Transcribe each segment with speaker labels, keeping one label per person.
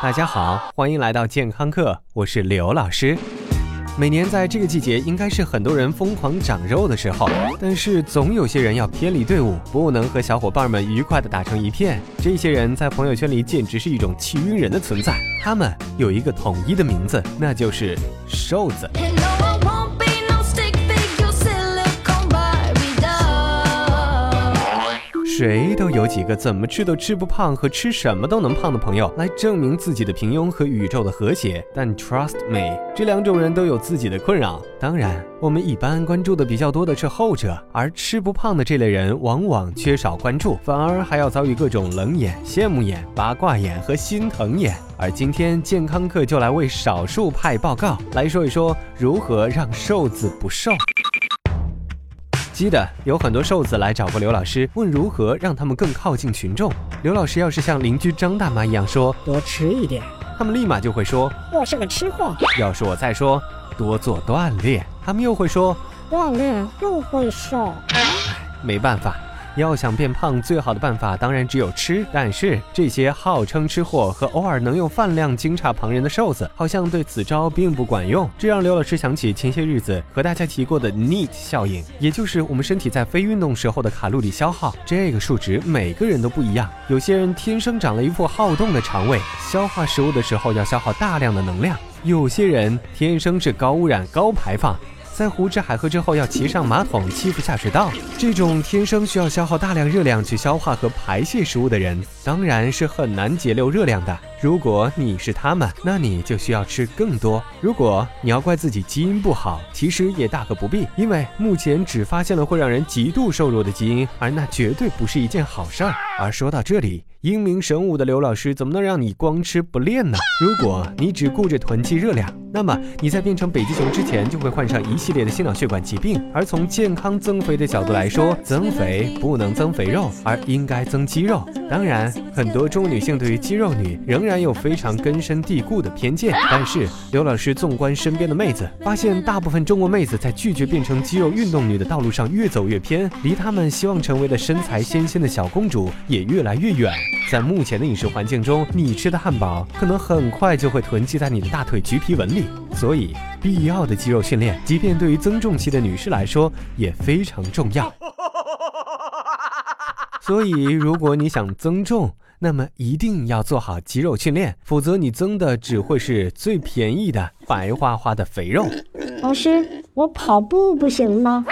Speaker 1: 大家好，欢迎来到健康课，我是刘老师。每年在这个季节，应该是很多人疯狂长肉的时候，但是总有些人要偏离队伍，不能和小伙伴们愉快的打成一片。这些人在朋友圈里简直是一种气晕人的存在。他们有一个统一的名字，那就是瘦子。谁都有几个怎么吃都吃不胖和吃什么都能胖的朋友，来证明自己的平庸和宇宙的和谐。但 trust me，这两种人都有自己的困扰。当然，我们一般关注的比较多的是后者，而吃不胖的这类人往往缺少关注，反而还要遭遇各种冷眼、羡慕眼、八卦眼和心疼眼。而今天健康课就来为少数派报告，来说一说如何让瘦子不瘦。记得有很多瘦子来找过刘老师，问如何让他们更靠近群众。刘老师要是像邻居张大妈一样说
Speaker 2: 多吃一点，
Speaker 1: 他们立马就会说
Speaker 2: 我是个吃货。
Speaker 1: 要是我再说多做锻炼，他们又会说
Speaker 2: 锻炼又会瘦。
Speaker 1: 唉，没办法。要想变胖，最好的办法当然只有吃。但是这些号称吃货和偶尔能用饭量惊诧旁人的瘦子，好像对此招并不管用。这让刘老师想起前些日子和大家提过的 NEAT 效应，也就是我们身体在非运动时候的卡路里消耗。这个数值每个人都不一样，有些人天生长了一副好动的肠胃，消化食物的时候要消耗大量的能量；有些人天生是高污染、高排放。在胡吃海喝之后，要骑上马桶欺负下水道，这种天生需要消耗大量热量去消化和排泄食物的人，当然是很难节流热量的。如果你是他们，那你就需要吃更多。如果你要怪自己基因不好，其实也大可不必，因为目前只发现了会让人极度瘦弱的基因，而那绝对不是一件好事儿。而说到这里，英明神武的刘老师怎么能让你光吃不练呢？如果你只顾着囤积热量，那么你在变成北极熊之前就会患上一系列的心脑血管疾病。而从健康增肥的角度来说，增肥不能增肥肉，而应该增肌肉。当然，很多中国女性对于肌肉女仍然有非常根深蒂固的偏见。但是刘老师纵观身边的妹子，发现大部分中国妹子在拒绝变成肌肉运动女的道路上越走越偏，离她们希望成为的身材纤纤的小公主也越来越远。在目前的饮食环境中，你吃的汉堡可能很快就会囤积在你的大腿橘皮纹里。所以，必要的肌肉训练，即便对于增重期的女士来说，也非常重要。所以，如果你想增重，那么一定要做好肌肉训练，否则你增的只会是最便宜的白花花的肥肉。
Speaker 2: 老师，我跑步不行吗？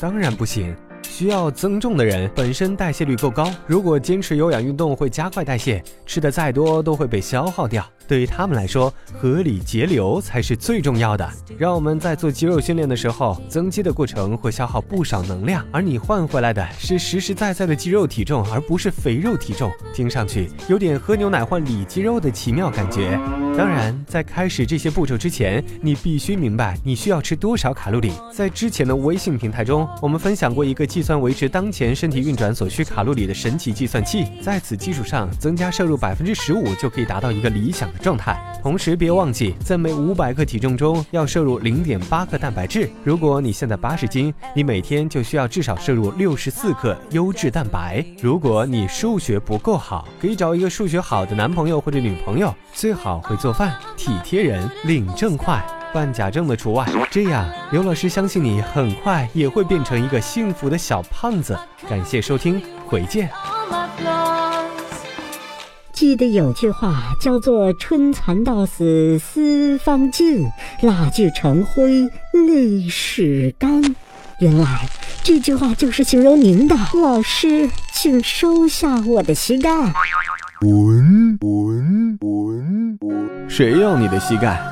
Speaker 1: 当然不行。需要增重的人本身代谢率够高，如果坚持有氧运动会加快代谢，吃的再多都会被消耗掉。对于他们来说，合理节流才是最重要的。让我们在做肌肉训练的时候，增肌的过程会消耗不少能量，而你换回来的是实实在在的肌肉体重，而不是肥肉体重。听上去有点喝牛奶换里肌肉的奇妙感觉。当然，在开始这些步骤之前，你必须明白你需要吃多少卡路里。在之前的微信平台中，我们分享过一个计算维持当前身体运转所需卡路里的神奇计算器，在此基础上增加摄入百分之十五，就可以达到一个理想的。状态，同时别忘记，在每五百克体重中要摄入零点八克蛋白质。如果你现在八十斤，你每天就需要至少摄入六十四克优质蛋白。如果你数学不够好，可以找一个数学好的男朋友或者女朋友，最好会做饭、体贴人、领证快，办假证的除外。这样，刘老师相信你很快也会变成一个幸福的小胖子。感谢收听，回见。
Speaker 2: 记得有句话叫做“春蚕到死丝方尽，蜡炬成灰泪始干”。原来这句话就是形容您的。老师，请收下我的膝盖。
Speaker 1: 滚滚滚滚！谁要你的膝盖？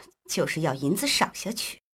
Speaker 3: 就是要银子赏下去。